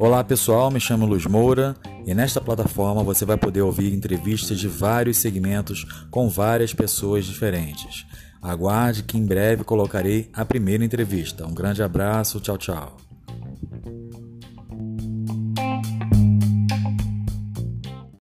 Olá pessoal, me chamo Luz Moura e nesta plataforma você vai poder ouvir entrevistas de vários segmentos com várias pessoas diferentes. Aguarde que em breve colocarei a primeira entrevista. Um grande abraço, tchau, tchau.